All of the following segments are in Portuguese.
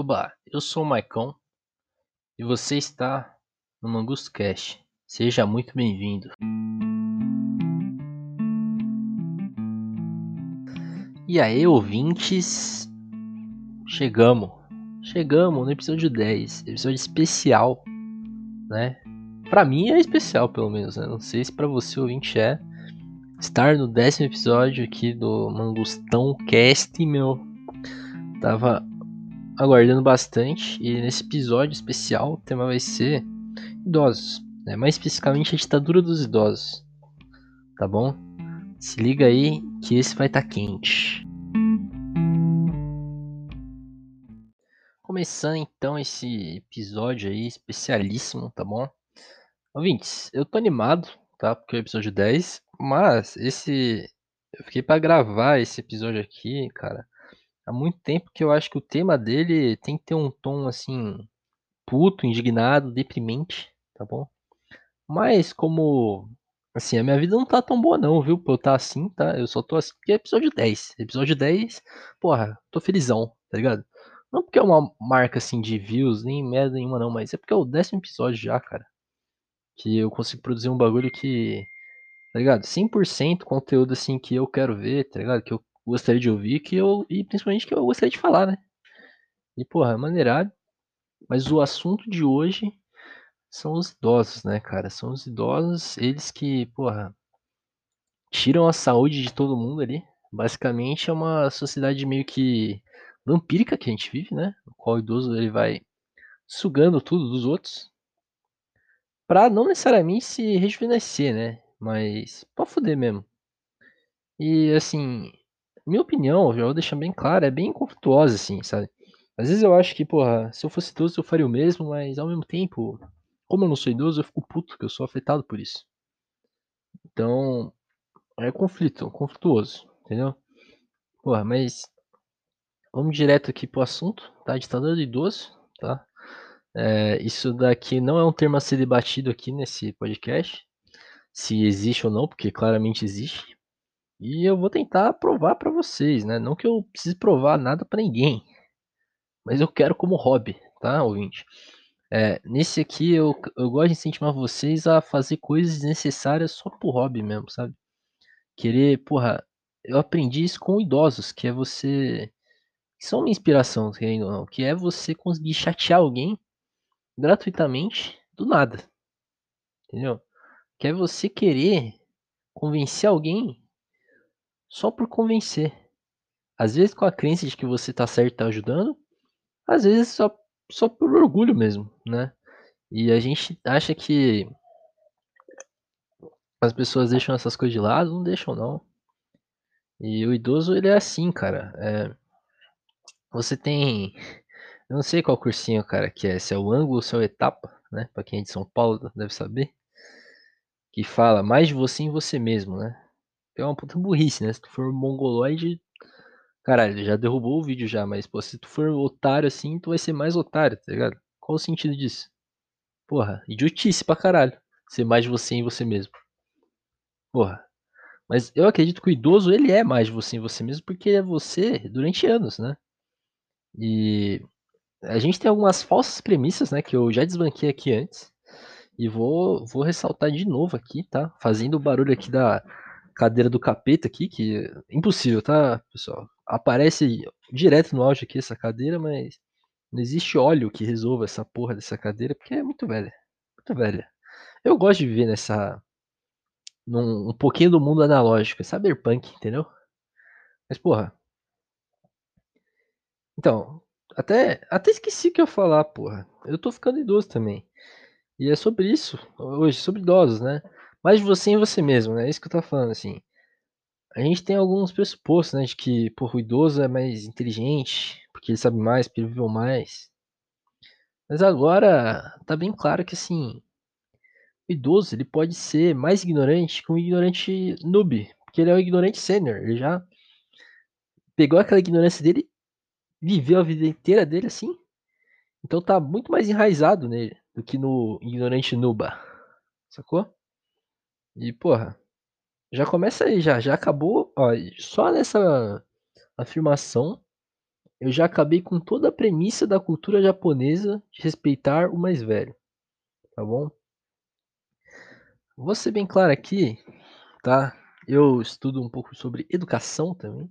Oba, eu sou o Maicon e você está no Mangusto Cast. Seja muito bem-vindo. E aí, ouvintes, chegamos. Chegamos no episódio 10, episódio especial, né? Pra mim é especial, pelo menos, né? Não sei se pra você, ouvinte, é. Estar no décimo episódio aqui do Mangustão Cast, meu. Tava aguardando bastante e nesse episódio especial o tema vai ser idosos, né? mais especificamente a ditadura dos idosos, tá bom? Se liga aí que esse vai estar tá quente. Começando então esse episódio aí especialíssimo, tá bom? Ouvintes, eu tô animado, tá? Porque é o episódio 10, mas esse eu fiquei para gravar esse episódio aqui, cara há muito tempo que eu acho que o tema dele tem que ter um tom assim puto, indignado, deprimente, tá bom? Mas como assim, a minha vida não tá tão boa não, viu? Pra eu tá assim, tá? Eu só tô assim porque é episódio 10. Episódio 10, porra, tô felizão, tá ligado? Não porque é uma marca assim de views, nem merda nenhuma não, mas é porque é o décimo episódio já, cara. Que eu consigo produzir um bagulho que, tá ligado? 100% conteúdo assim que eu quero ver, tá ligado? Que eu gostaria de ouvir que eu, e principalmente que eu gostaria de falar, né? E, porra, é maneirado. Mas o assunto de hoje são os idosos, né, cara? São os idosos, eles que, porra, tiram a saúde de todo mundo ali. Basicamente é uma sociedade meio que vampírica que a gente vive, né? O qual o idoso ele vai sugando tudo dos outros. Pra não necessariamente se rejuvenescer, né? Mas pra fuder mesmo. E assim, minha opinião, já vou deixar bem claro, é bem conflituosa, assim, sabe? Às vezes eu acho que, porra, se eu fosse idoso eu faria o mesmo, mas ao mesmo tempo, como eu não sou idoso, eu fico puto, que eu sou afetado por isso. Então, é conflito, conflituoso, entendeu? Porra, mas vamos direto aqui pro assunto, tá? Ditadura do idoso, tá? É, isso daqui não é um termo a ser debatido aqui nesse podcast, se existe ou não, porque claramente existe. E eu vou tentar provar para vocês, né? Não que eu precise provar nada para ninguém, mas eu quero como hobby, tá, ouvinte? É, nesse aqui eu, eu gosto de incentivar vocês a fazer coisas necessárias só pro hobby mesmo, sabe? Querer, porra, eu aprendi isso com idosos, que é você. Que são uma inspiração, querendo ou não, que é você conseguir chatear alguém gratuitamente do nada. Entendeu? Que é você querer convencer alguém só por convencer. Às vezes com a crença de que você tá certo e tá ajudando, às vezes só, só por orgulho mesmo, né? E a gente acha que as pessoas deixam essas coisas de lado, não deixam não. E o idoso, ele é assim, cara. É, você tem. Eu não sei qual cursinho, cara, que é. Se é o ângulo ou se é o etapa, né? Pra quem é de São Paulo deve saber. Que fala mais de você em você mesmo, né? É uma puta burrice, né? Se tu for mongoloide, caralho, já derrubou o vídeo já, mas pô, se tu for otário assim, tu vai ser mais otário, tá ligado? Qual o sentido disso? Porra, idiotice pra caralho. Ser mais de você em você mesmo. Porra. Mas eu acredito que o idoso, ele é mais de você em você mesmo, porque é você durante anos, né? E a gente tem algumas falsas premissas, né, que eu já desbanquei aqui antes. E vou, vou ressaltar de novo aqui, tá? Fazendo o barulho aqui da, cadeira do capeta aqui, que é impossível, tá, pessoal? Aparece direto no áudio aqui essa cadeira, mas não existe óleo que resolva essa porra dessa cadeira, porque é muito velha. Muito velha. Eu gosto de viver nessa. Num, um pouquinho do mundo analógico, é cyberpunk, entendeu? Mas, porra. Então, até, até esqueci que eu ia falar, porra. Eu tô ficando idoso também. E é sobre isso, hoje, sobre idosos, né? Mais de você em você mesmo, né? É isso que eu tô falando, assim. A gente tem alguns pressupostos, né? De que, porra, o idoso é mais inteligente, porque ele sabe mais, porque ele viveu mais. Mas agora tá bem claro que, assim, o idoso ele pode ser mais ignorante que um ignorante noob, porque ele é um ignorante sênior. Ele já pegou aquela ignorância dele, viveu a vida inteira dele assim. Então tá muito mais enraizado nele do que no ignorante nuba. Sacou? E, porra, já começa aí, já. Já acabou. Ó, só nessa afirmação eu já acabei com toda a premissa da cultura japonesa de respeitar o mais velho, tá bom? Vou ser bem claro aqui, tá? Eu estudo um pouco sobre educação também.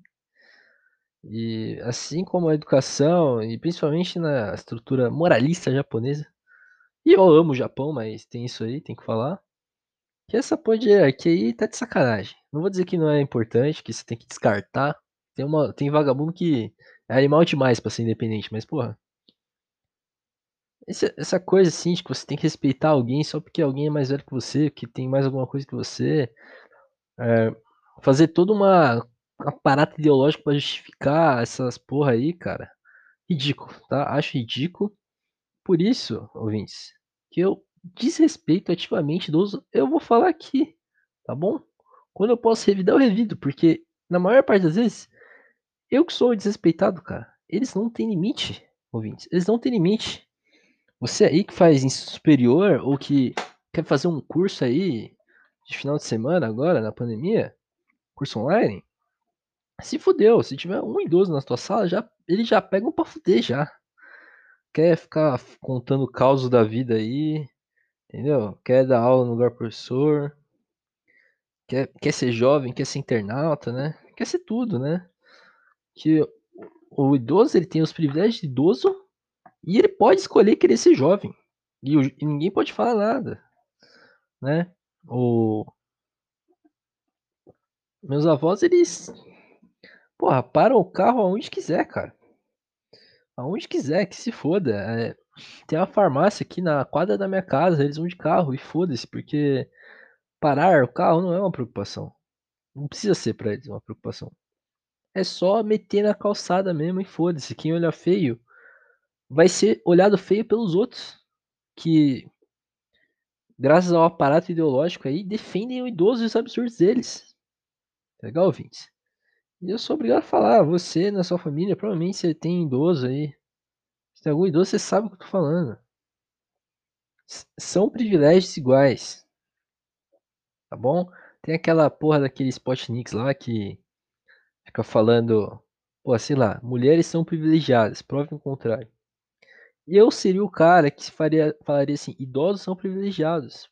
E assim como a educação, e principalmente na estrutura moralista japonesa, e eu amo o Japão, mas tem isso aí, tem que falar. Que essa porra de hierarquia aí tá de sacanagem. Não vou dizer que não é importante, que você tem que descartar. Tem, uma, tem vagabundo que é animal demais pra ser independente, mas porra. Essa, essa coisa assim de que você tem que respeitar alguém só porque alguém é mais velho que você, que tem mais alguma coisa que você. É, fazer toda uma um aparato ideológico pra justificar essas porra aí, cara. Ridículo, tá? Acho ridículo. Por isso, ouvintes, que eu desrespeito ativamente idoso, eu vou falar aqui, tá bom? Quando eu posso revidar, eu revido, porque na maior parte das vezes, eu que sou desrespeitado, cara. Eles não têm limite, ouvintes. Eles não têm limite. Você aí que faz ensino superior ou que quer fazer um curso aí de final de semana agora, na pandemia, curso online, se fudeu. Se tiver um idoso na tua sala, já, eles já pegam pra fuder já. Quer ficar contando o caos da vida aí, entendeu? Quer dar aula no lugar professor, quer, quer ser jovem, quer ser internauta, né? Quer ser tudo, né? Que o idoso ele tem os privilégios de idoso e ele pode escolher querer ser jovem. E, o, e ninguém pode falar nada, né? O... Meus avós, eles Porra, param o carro aonde quiser, cara. Aonde quiser, que se foda. É, tem uma farmácia aqui na quadra da minha casa, eles vão de carro e foda-se, porque parar o carro não é uma preocupação. Não precisa ser pra eles uma preocupação. É só meter na calçada mesmo e foda-se. Quem olha feio vai ser olhado feio pelos outros. Que, graças ao aparato ideológico aí, defendem o idoso e os absurdos deles. Tá legal, ouvintes? E eu sou obrigado a falar, você na sua família, provavelmente você tem idoso aí. Tem algum idoso, você sabe o que eu tô falando. S são privilégios iguais. Tá bom? Tem aquela porra daquele Spotniks lá que fica falando, pô, sei lá, mulheres são privilegiadas, prove o contrário. E eu seria o cara que faria, falaria assim, idosos são privilegiados.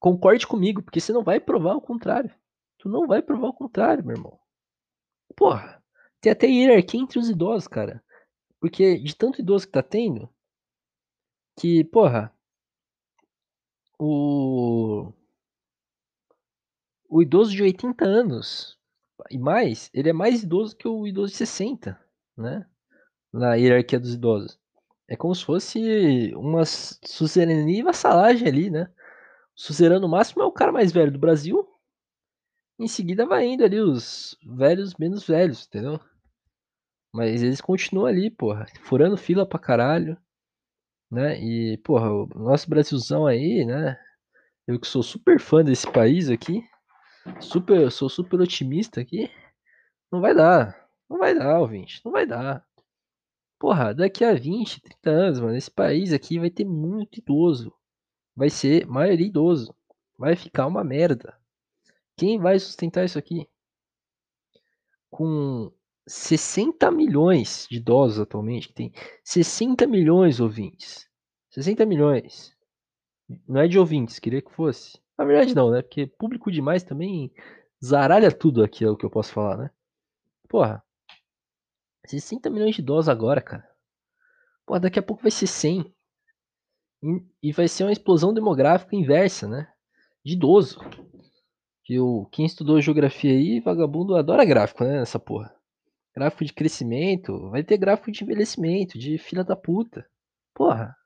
Concorde comigo, porque você não vai provar o contrário. Tu não vai provar o contrário, meu irmão. Porra, tem até hierarquia entre os idosos, cara. Porque de tanto idoso que tá tendo, que, porra, o. O idoso de 80 anos e mais, ele é mais idoso que o idoso de 60, né? Na hierarquia dos idosos. É como se fosse uma suzerania e vassalagem ali, né? O suzerano máximo é o cara mais velho do Brasil, em seguida vai indo ali os velhos menos velhos, entendeu? Mas eles continuam ali, porra, furando fila pra caralho, né? E, porra, o nosso Brasilzão aí, né? Eu que sou super fã desse país aqui, super, sou super otimista aqui, não vai dar. Não vai dar, ouvinte, não vai dar. Porra, daqui a 20, 30 anos, mano, esse país aqui vai ter muito idoso. Vai ser maioria idoso. Vai ficar uma merda. Quem vai sustentar isso aqui? Com 60 milhões de idosos atualmente, que tem 60 milhões de ouvintes. 60 milhões. Não é de ouvintes, queria que fosse. Na verdade não, né? Porque público demais também zaralha tudo aqui, é o que eu posso falar, né? Porra. 60 milhões de idosos agora, cara. Porra, daqui a pouco vai ser 100. E vai ser uma explosão demográfica inversa, né? De idoso. Que o, quem estudou geografia aí, vagabundo, adora gráfico, né? Essa porra. Gráfico de crescimento, vai ter gráfico de envelhecimento, de filha da puta. Porra.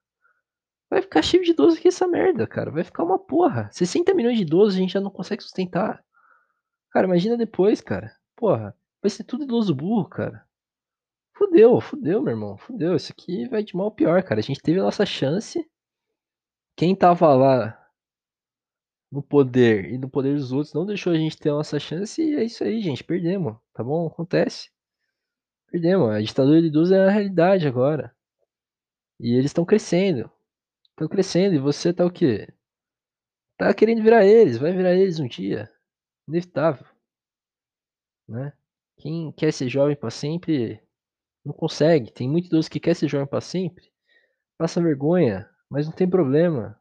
Vai ficar cheio de idoso aqui essa merda, cara. Vai ficar uma porra. 60 milhões de idosos a gente já não consegue sustentar. Cara, imagina depois, cara. Porra. Vai ser tudo idoso burro, cara. Fudeu, fudeu, meu irmão. Fudeu. Isso aqui vai de mal pior, cara. A gente teve a nossa chance. Quem tava lá no poder e no poder dos outros não deixou a gente ter a nossa chance e é isso aí, gente. Perdemos, tá bom? Acontece. Perdemos. A ditadura de idosos é a realidade agora. E eles estão crescendo. Estão crescendo e você tá o quê? Tá querendo virar eles, vai virar eles um dia. Inevitável. Né? Quem quer ser jovem para sempre Não consegue. Tem muito idoso que quer ser jovem para sempre. Passa vergonha, mas não tem problema.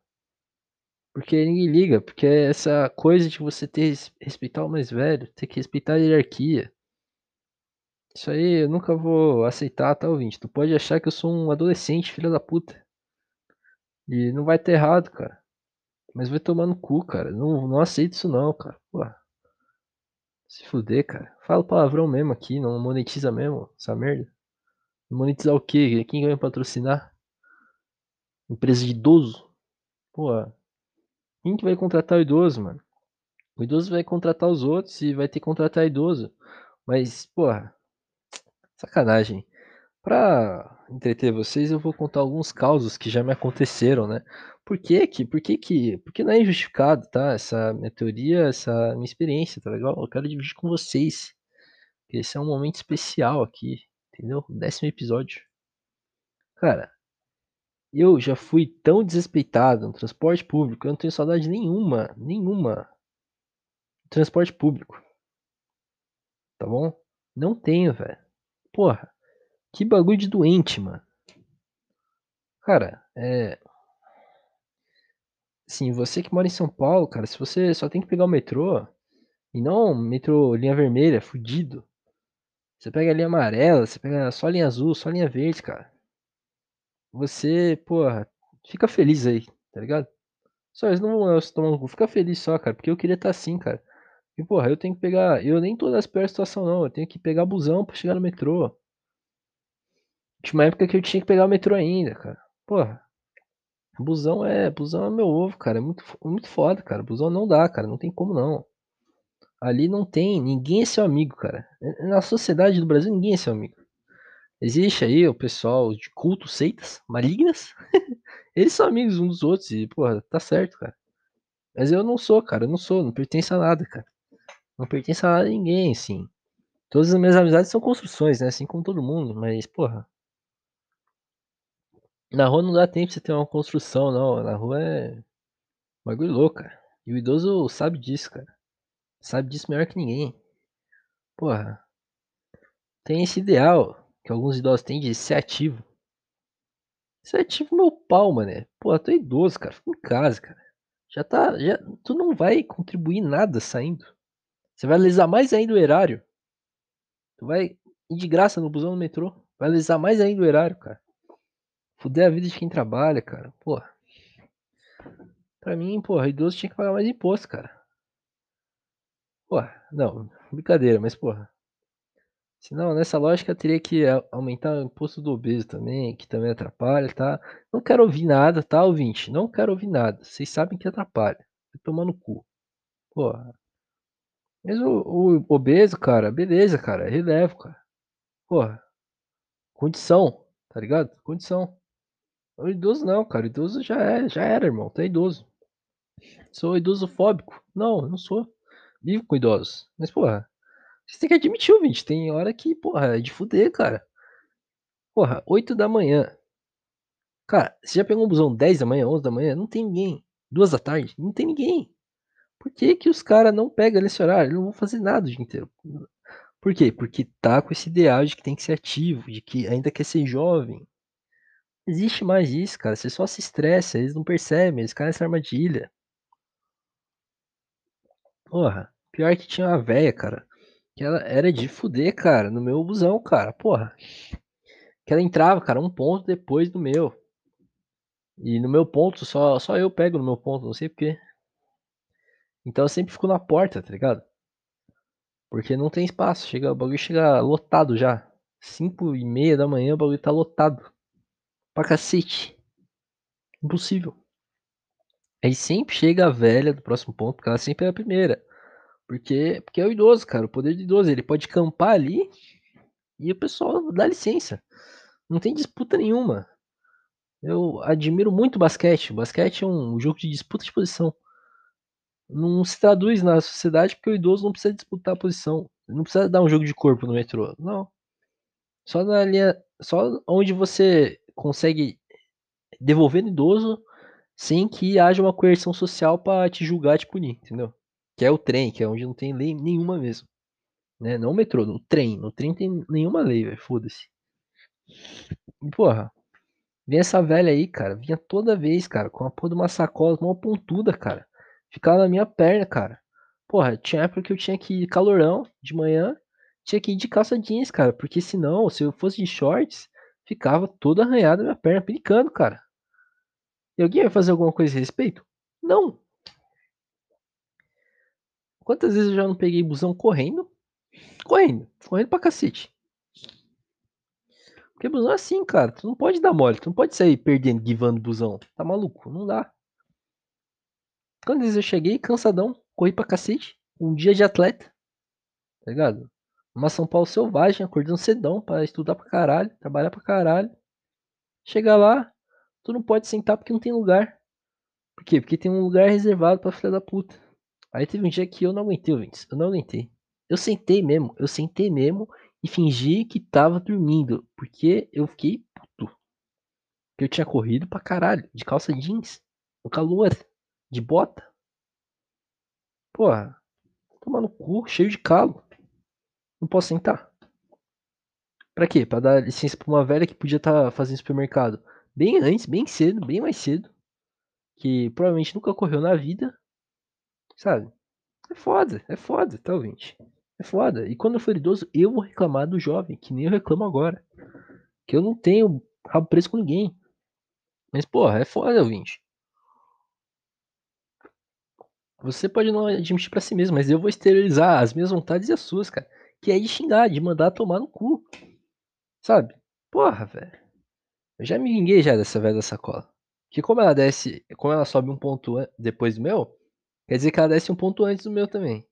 Porque ninguém liga, porque é essa coisa de você ter respeitar o mais velho, ter que respeitar a hierarquia. Isso aí eu nunca vou aceitar, tá, ouvinte? Tu pode achar que eu sou um adolescente, filho da puta. E não vai ter errado, cara. Mas vai tomar no cu, cara. Não, não aceito isso não, cara. Pô. Se fuder, cara. Fala palavrão mesmo aqui, não monetiza mesmo essa merda. Monetizar o quê? Quem vai patrocinar? Empresa de idoso? Pô. Quem que vai contratar o idoso, mano? O idoso vai contratar os outros e vai ter que contratar idoso. Mas, porra, sacanagem. Pra entreter vocês, eu vou contar alguns causos que já me aconteceram, né? Por que que, por que que, porque não é injustificado, tá? Essa minha teoria, essa minha experiência, tá legal? Eu quero dividir com vocês. Esse é um momento especial aqui, entendeu? Décimo episódio. Cara, eu já fui tão desrespeitado no transporte público, eu não tenho saudade nenhuma, nenhuma. Transporte público. Tá bom? Não tenho, velho. Porra, que bagulho de doente, mano. Cara, é. Sim, você que mora em São Paulo, cara, se você só tem que pegar o metrô, e não metrô linha vermelha, fudido. Você pega a linha amarela, você pega só a linha azul, só a linha verde, cara. Você, porra, fica feliz aí, tá ligado? Só eles não vão tomar no cu, fica feliz só, cara, porque eu queria estar tá assim, cara. E, porra, eu tenho que pegar. Eu nem tô nessa pior situação, não. Eu tenho que pegar busão pra chegar no metrô. Tinha uma época que eu tinha que pegar o metrô ainda, cara. Porra. Busão é. Busão é meu ovo, cara. É muito, muito foda, cara. Busão não dá, cara. Não tem como não. Ali não tem. Ninguém é seu amigo, cara. Na sociedade do Brasil, ninguém é seu amigo. Existe aí o pessoal de culto, seitas malignas. Eles são amigos uns dos outros e, porra, tá certo, cara. Mas eu não sou, cara. Eu não sou. Não pertenço a nada, cara. Não pertenço a ninguém, assim. Todas as minhas amizades são construções, né? Assim como todo mundo. Mas, porra. Na rua não dá tempo você ter uma construção, não. Na rua é bagulho louco, cara. E o idoso sabe disso, cara. Sabe disso melhor que ninguém. Porra. Tem esse ideal que alguns idosos têm de ser ativo. Ser ativo meu pau, mané. Porra, tu é idoso, cara. Fica em casa, cara. Já tá. Já, tu não vai contribuir nada saindo. Você vai lesar mais ainda o erário. Tu vai ir de graça no busão no metrô. Vai lesar mais ainda o erário, cara. Fuder a vida de quem trabalha, cara. Porra. Pra mim, porra, idoso tinha que pagar mais imposto, cara. Porra, não, brincadeira, mas porra. Senão, nessa lógica, teria que aumentar o imposto do obeso também, que também atrapalha, tá? Não quero ouvir nada, tá, ouvinte? Não quero ouvir nada. Vocês sabem que atrapalha. Vai tomar no cu. Porra. Mas o, o obeso, cara, beleza, cara. Relevo, cara. Porra. Condição, tá ligado? Condição. O idoso não, cara. O idoso já é, já era, irmão. Tá idoso. Sou idoso fóbico. Não, não sou. Vivo com idosos. Mas, porra, você tem que admitir, ouvinte. Tem hora que, porra, é de fuder, cara. Porra, 8 da manhã. Cara, você já pegou um busão 10 da manhã, 11 da manhã? Não tem ninguém. 2 da tarde? Não tem ninguém. Por que que os caras não pegam nesse horário? Não vão fazer nada o dia inteiro. Por quê? Porque tá com esse ideal de que tem que ser ativo, de que ainda quer ser jovem existe mais isso, cara. Você só se estressa, eles não percebem, eles caem nessa armadilha. Porra, pior que tinha uma véia, cara. Que ela era de fuder, cara, no meu busão, cara. Porra. Que ela entrava, cara, um ponto depois do meu. E no meu ponto, só, só eu pego no meu ponto, não sei porquê. Então eu sempre fico na porta, tá ligado? Porque não tem espaço. Chega, o bagulho chega lotado já. 5 e meia da manhã o bagulho tá lotado pra cacete. Impossível. Aí sempre chega a velha do próximo ponto, porque ela sempre é a primeira. Porque, porque é o idoso, cara. O poder do idoso. Ele pode campar ali e o pessoal dá licença. Não tem disputa nenhuma. Eu admiro muito o basquete. O basquete é um jogo de disputa de posição. Não se traduz na sociedade porque o idoso não precisa disputar a posição. Não precisa dar um jogo de corpo no metrô. Não. Só na linha. Só onde você consegue devolver no idoso sem que haja uma coerção social para te julgar te punir, entendeu? Que é o trem, que é onde não tem lei nenhuma mesmo. Né? Não o metrô, no trem. No trem tem nenhuma lei, velho. Foda-se. Porra, vem essa velha aí, cara. Vinha toda vez, cara, com a porra de uma sacola, uma pontuda, cara. Ficava na minha perna, cara. Porra, tinha época que eu tinha que ir calorão de manhã, tinha que ir de calça jeans, cara. Porque senão, se eu fosse de shorts, ficava toda arranhada minha perna, pinicando, cara. E alguém vai fazer alguma coisa a respeito? Não. Quantas vezes eu já não peguei busão correndo? Correndo, correndo pra cacete. Porque busão é assim, cara. Tu não pode dar mole, tu não pode sair perdendo, guivando busão. Tá maluco? Não dá. Vezes eu cheguei cansadão, corri pra cacete, um dia de atleta, tá ligado? Uma São Paulo selvagem, acordando cedão pra estudar pra caralho, trabalhar pra caralho. Chega lá, tu não pode sentar porque não tem lugar. Por quê? Porque tem um lugar reservado pra filha da puta. Aí teve um dia que eu não aguentei, ouvintes. Eu não aguentei. Eu sentei mesmo, eu sentei mesmo e fingi que tava dormindo. Porque eu fiquei puto. Porque eu tinha corrido pra caralho, de calça jeans, no calor, de bota. Porra, tomar no cu, cheio de calo. Não posso sentar. Pra quê? Pra dar licença pra uma velha que podia estar tá fazendo supermercado bem antes, bem cedo, bem mais cedo. Que provavelmente nunca correu na vida. Sabe? É foda, é foda, tá, ouvinte? É foda. E quando eu for idoso, eu vou reclamar do jovem, que nem eu reclamo agora. Que eu não tenho rabo preso com ninguém. Mas, porra, é foda, ouvinte. Você pode não admitir para si mesmo, mas eu vou exteriorizar as minhas vontades e as suas, cara. Que é de xingar, de mandar tomar no cu. Sabe? Porra, velho. Eu já me vinguei já dessa velha da sacola. Que como ela desce, como ela sobe um ponto depois do meu, quer dizer que ela desce um ponto antes do meu também.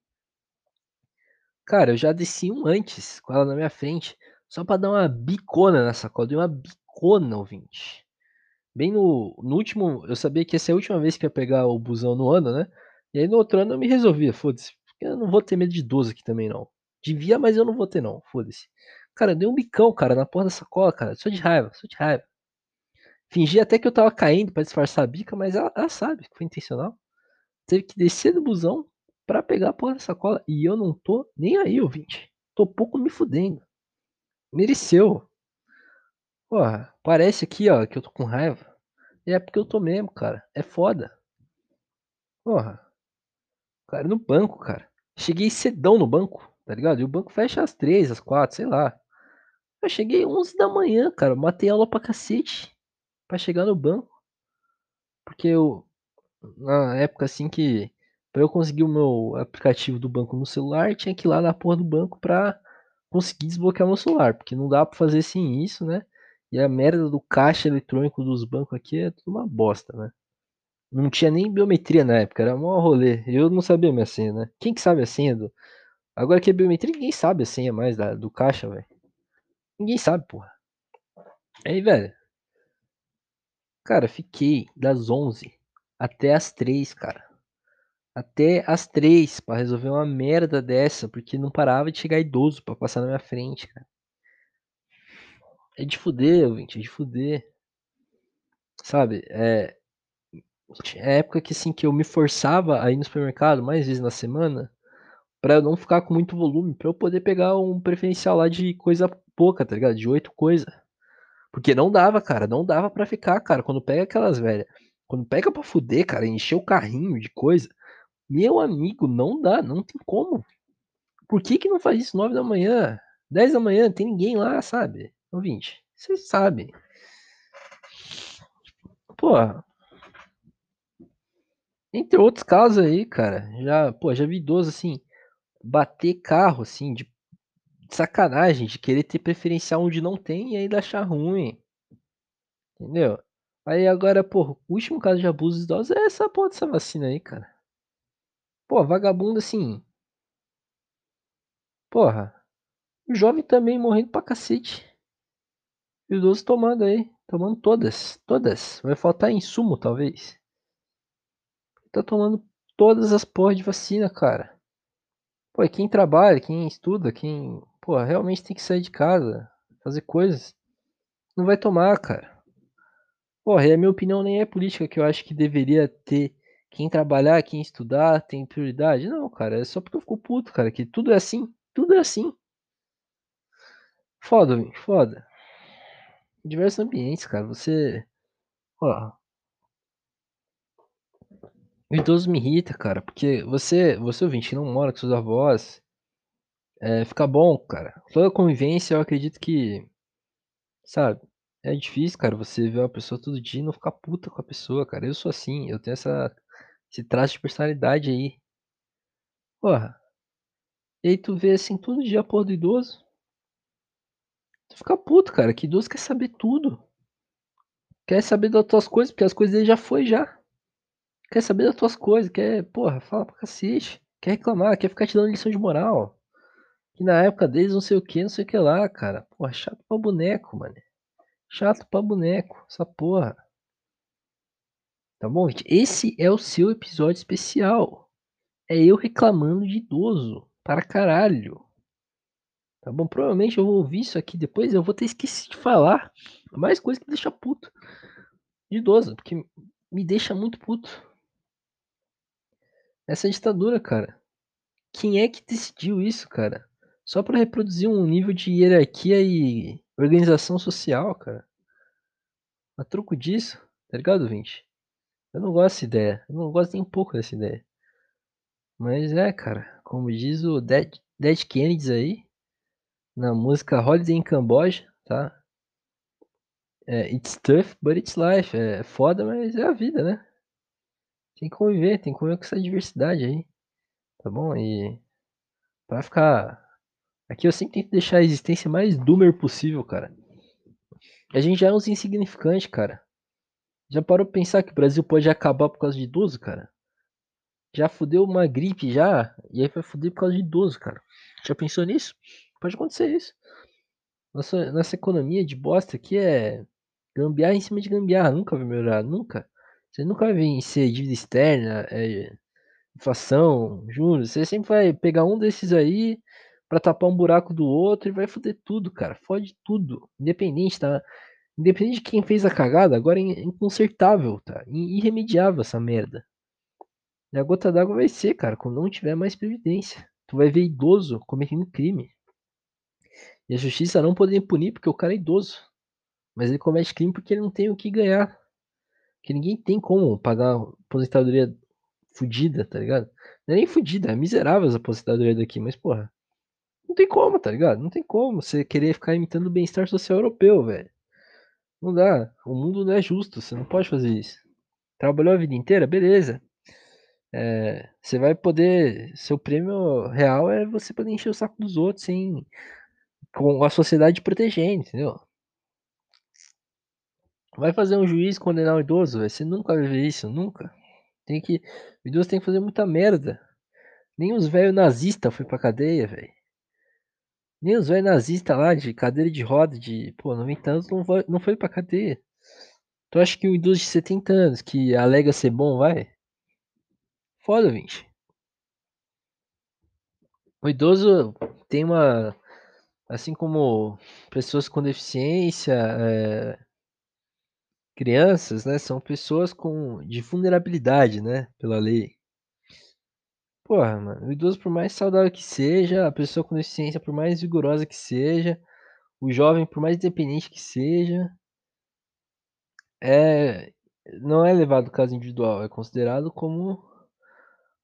Cara, eu já desci um antes, com ela na minha frente, só pra dar uma bicona na sacola. Dei uma bicona, ouvinte. Bem no, no último, eu sabia que essa é a última vez que ia pegar o busão no ano, né? E aí no outro ano eu me resolvia, foda-se. Eu não vou ter medo de 12 aqui também, não. Devia, mas eu não vou ter, não. Foda-se. Cara, eu dei um bicão, cara, na porra da sacola, cara. Só de raiva, só de raiva. Fingi até que eu tava caindo para disfarçar a bica, mas ela, ela, sabe que foi intencional. Teve que descer do busão para pegar a porra da sacola. E eu não tô nem aí, ouvinte. Tô pouco me fudendo. Mereceu. Porra, parece aqui, ó, que eu tô com raiva. É porque eu tô mesmo, cara. É foda. Porra. Cara, no banco, cara. Cheguei cedão no banco, tá ligado? E o banco fecha às três, às quatro, sei lá. Eu cheguei 11 da manhã, cara. Matei aula pra cacete para chegar no banco. Porque eu, na época assim que para eu conseguir o meu aplicativo do banco no celular, tinha que ir lá na porra do banco pra conseguir desbloquear meu celular, porque não dá para fazer sem isso, né? E a merda do caixa eletrônico dos bancos aqui é tudo uma bosta, né? Não tinha nem biometria na época, era mó rolê. Eu não sabia minha senha, né? Quem que sabe a senha do. Agora que é biometria, ninguém sabe a senha mais da, do caixa, velho. Ninguém sabe, porra. Aí, velho, Cara, fiquei das 11 até as 3, cara. Até as 3 para resolver uma merda dessa, porque não parava de chegar idoso para passar na minha frente, cara. É de fuder, ouvinte, é de fuder. Sabe, é. É época que assim que eu me forçava a ir no supermercado mais vezes na semana para eu não ficar com muito volume, para eu poder pegar um preferencial lá de coisa pouca, tá ligado? De oito coisas. Porque não dava, cara, não dava para ficar, cara. Quando pega aquelas velhas, quando pega pra fuder, cara, encher o carrinho de coisa, meu amigo, não dá, não tem como. Por que que não faz isso 9 da manhã, 10 da manhã, tem ninguém lá, sabe? Ouvinte, vocês sabem. Porra. Entre outros casos aí, cara, já, pô, já vi idoso assim, bater carro, assim, de sacanagem de querer ter preferencial onde não tem e ainda achar ruim. Entendeu? Aí agora, pô, o último caso de abuso de idosos é essa porra dessa vacina aí, cara. Pô, vagabundo assim. Porra. O jovem também morrendo pra cacete. E o idoso tomando aí. Tomando todas. Todas. Vai faltar insumo, talvez. Tá tomando todas as porras de vacina, cara. Pô, e quem trabalha, quem estuda, quem pô, realmente tem que sair de casa, fazer coisas. Não vai tomar, cara. Porra, e a minha opinião nem é política, que eu acho que deveria ter quem trabalhar, quem estudar, tem prioridade. Não, cara, é só porque eu fico puto, cara, que tudo é assim. Tudo é assim. Foda, foda. Diversos ambientes, cara. Você. Ó. O idoso me irrita, cara, porque você, você ouvinte não mora com seus avós, é, fica bom, cara. Toda convivência, eu acredito que, sabe, é difícil, cara, você ver uma pessoa todo dia e não ficar puta com a pessoa, cara. Eu sou assim, eu tenho essa, esse traço de personalidade aí. Porra. E aí tu vê assim todo dia a porra do idoso. Tu fica puto, cara, que idoso quer saber tudo. Quer saber das tuas coisas, porque as coisas dele já foi já. Quer saber das tuas coisas, quer, porra, fala pra cacete. Quer reclamar, quer ficar te dando lição de moral. Que na época deles não sei o que, não sei o que lá, cara. Porra, chato pra boneco, mano. Chato pra boneco, essa porra. Tá bom, gente? Esse é o seu episódio especial. É eu reclamando de idoso. Para caralho. Tá bom? Provavelmente eu vou ouvir isso aqui depois eu vou ter esquecido de falar. Mais coisa que deixa puto. De idoso, porque me deixa muito puto. Essa ditadura, cara. Quem é que decidiu isso, cara? Só para reproduzir um nível de hierarquia e organização social, cara. A troco disso, tá ligado, Vinte? Eu não gosto dessa ideia. Eu não gosto nem um pouco dessa ideia. Mas é, cara, como diz o Dead, Dead Kennedys aí, na música Holiday in Cambodia, tá? É, it's tough, but it's life. É foda, mas é a vida, né? Tem que conviver, tem que conviver com essa diversidade aí. Tá bom? E pra ficar. Aqui eu sempre tento deixar a existência mais doomer possível, cara. A gente já é uns insignificantes, cara. Já parou pra pensar que o Brasil pode acabar por causa de idoso, cara? Já fudeu uma gripe já, e aí vai fuder por causa de idoso, cara. Já pensou nisso? Pode acontecer isso. Nossa, nossa economia de bosta aqui é gambiarra em cima de gambiarra. Nunca vai melhorar, nunca. Você nunca vai vencer dívida externa, é, inflação, juros. Você sempre vai pegar um desses aí para tapar um buraco do outro e vai foder tudo, cara. Fode tudo. Independente, tá? Independente de quem fez a cagada, agora é inconsertável, tá? Irremediável essa merda. E a gota d'água vai ser, cara, quando não tiver mais previdência. Tu vai ver idoso cometendo crime. E a justiça não poderia punir porque o cara é idoso. Mas ele comete crime porque ele não tem o que ganhar. Que ninguém tem como pagar aposentadoria fudida, tá ligado? Não é nem fudida, é miserável essa aposentadoria daqui, mas porra. Não tem como, tá ligado? Não tem como você querer ficar imitando o bem-estar social europeu, velho. Não dá. O mundo não é justo, você não pode fazer isso. Trabalhou a vida inteira? Beleza. É, você vai poder. Seu prêmio real é você poder encher o saco dos outros sem. com a sociedade protegendo, entendeu? Vai fazer um juiz condenar um idoso, véio, você nunca vai ver isso, nunca. Tem que. O idoso tem que fazer muita merda. Nem os velhos nazistas foi pra cadeia, velho. Nem os velhos nazistas lá, de cadeira de roda, de, pô, 90 anos, não foi, não foi pra cadeia. Tu acha que um idoso de 70 anos, que alega ser bom, vai? Foda, gente. O idoso tem uma. Assim como pessoas com deficiência, é, crianças, né? São pessoas com de vulnerabilidade, né? Pela lei. Porra, mano, o idoso, por mais saudável que seja, a pessoa com deficiência, por mais vigorosa que seja, o jovem, por mais independente que seja, é, não é levado caso individual, é considerado como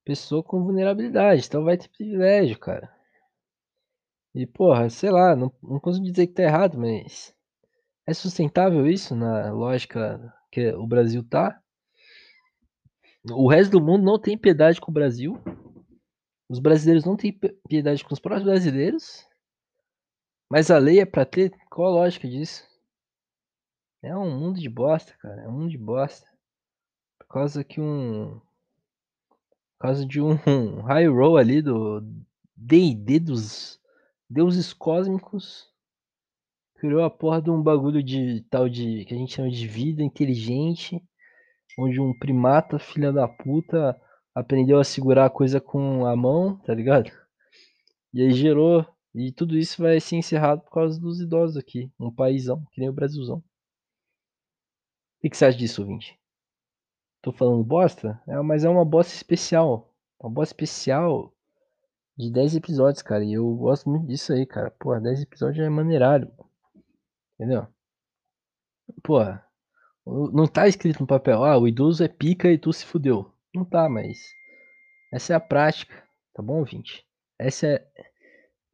pessoa com vulnerabilidade, então vai ter privilégio, cara. E, porra, sei lá, não, não consigo dizer que tá errado, mas é sustentável isso na lógica que o Brasil tá? O resto do mundo não tem piedade com o Brasil. Os brasileiros não têm piedade com os próprios brasileiros. Mas a lei é pra ter? Qual a lógica disso? É um mundo de bosta, cara. É um mundo de bosta. Por causa que um. Por causa de um high roll ali do DD dos deuses cósmicos. Criou a porra de um bagulho de tal de. que a gente chama de vida inteligente. Onde um primata, filha da puta, aprendeu a segurar a coisa com a mão, tá ligado? E aí gerou. E tudo isso vai ser encerrado por causa dos idosos aqui. Um paísão, que nem o Brasilzão. O que, você acha disso, ouvinte? Tô falando bosta? É, mas é uma bosta especial. Uma bosta especial de 10 episódios, cara. E eu gosto muito disso aí, cara. Porra, 10 episódios é maneirado. Entendeu? Porra, não tá escrito no papel, ah, o idoso é pica e tu se fudeu. Não tá, mas essa é a prática, tá bom, ouvinte? Essa é.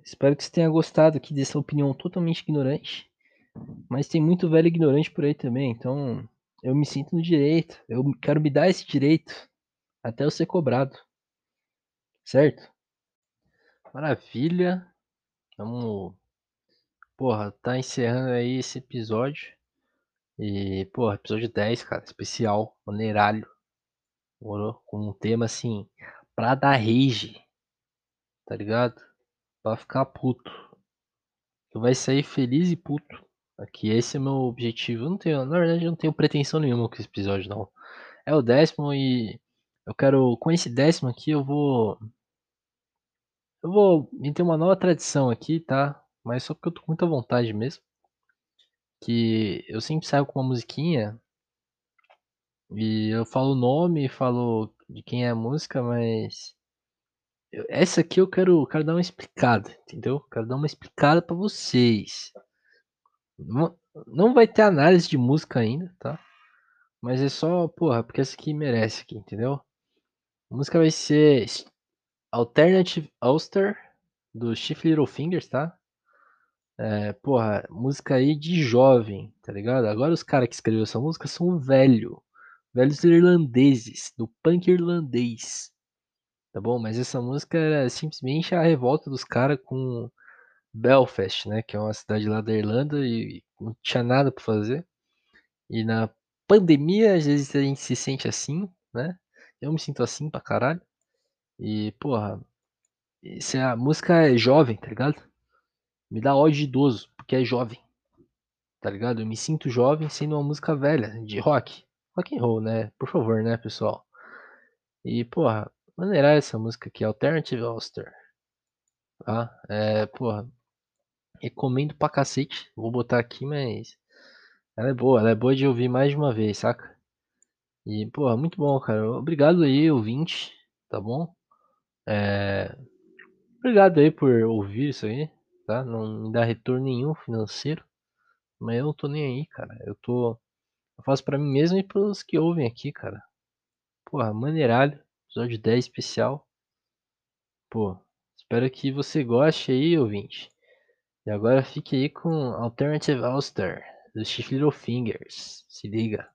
Espero que você tenha gostado aqui dessa opinião totalmente ignorante. Mas tem muito velho ignorante por aí também, então eu me sinto no direito. Eu quero me dar esse direito até eu ser cobrado. Certo? Maravilha. Vamos. Porra, tá encerrando aí esse episódio. E, porra, episódio 10, cara, especial, maneiralho. Morou? Com um tema assim, pra dar rage. Tá ligado? Pra ficar puto. Tu vai sair feliz e puto. Aqui, esse é meu objetivo. Eu não tenho, na verdade, eu não tenho pretensão nenhuma com esse episódio, não. É o décimo e eu quero, com esse décimo aqui, eu vou. Eu vou ter uma nova tradição aqui, tá? Mas só porque eu tô com muita vontade mesmo. Que eu sempre saio com uma musiquinha e eu falo o nome, falo de quem é a música, mas eu, essa aqui eu quero, quero dar uma explicada, entendeu? Quero dar uma explicada para vocês. Não, não vai ter análise de música ainda, tá? Mas é só, porra, porque essa aqui merece aqui, entendeu? A música vai ser Alternative Ulster do Chief Little Fingers, tá? É, porra, música aí de jovem, tá ligado? Agora os caras que escreveram essa música são velho, velhos irlandeses, do punk irlandês, tá bom? Mas essa música era simplesmente a revolta dos caras com Belfast, né? Que é uma cidade lá da Irlanda e não tinha nada pra fazer. E na pandemia, às vezes a gente se sente assim, né? Eu me sinto assim pra caralho. E, porra, se a música é jovem, tá ligado? Me dá ódio de idoso, porque é jovem. Tá ligado? Eu me sinto jovem sendo uma música velha, de rock. Rock and roll, né? Por favor, né, pessoal? E, porra, maneirar essa música aqui, Alternative Ulster. Tá? É, porra, recomendo pra cacete. Vou botar aqui, mas ela é boa, ela é boa de ouvir mais de uma vez, saca? E, porra, muito bom, cara. Obrigado aí, ouvinte, tá bom? É... Obrigado aí por ouvir isso aí, tá? Não me dá retorno nenhum financeiro, mas eu não tô nem aí, cara. Eu tô. Eu faço pra mim mesmo e pros que ouvem aqui, cara. Porra, maneiralho. Episódio 10 especial. Pô, espero que você goste aí, ouvinte. E agora fique aí com Alternative Ulster, do Chief Little Fingers. Se liga.